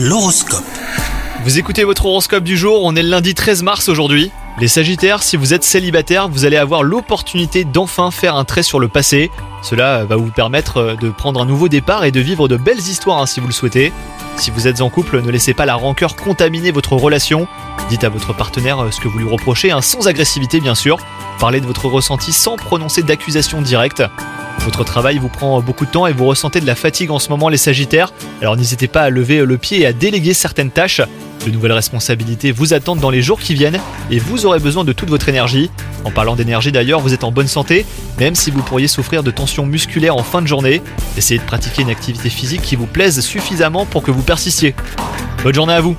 L'horoscope. Vous écoutez votre horoscope du jour, on est le lundi 13 mars aujourd'hui. Les Sagittaires, si vous êtes célibataire, vous allez avoir l'opportunité d'enfin faire un trait sur le passé. Cela va vous permettre de prendre un nouveau départ et de vivre de belles histoires hein, si vous le souhaitez. Si vous êtes en couple, ne laissez pas la rancœur contaminer votre relation. Dites à votre partenaire ce que vous lui reprochez, hein, sans agressivité bien sûr. Parlez de votre ressenti sans prononcer d'accusation directe. Votre travail vous prend beaucoup de temps et vous ressentez de la fatigue en ce moment les Sagittaires, alors n'hésitez pas à lever le pied et à déléguer certaines tâches. De nouvelles responsabilités vous attendent dans les jours qui viennent et vous aurez besoin de toute votre énergie. En parlant d'énergie d'ailleurs, vous êtes en bonne santé, même si vous pourriez souffrir de tensions musculaires en fin de journée. Essayez de pratiquer une activité physique qui vous plaise suffisamment pour que vous persistiez. Bonne journée à vous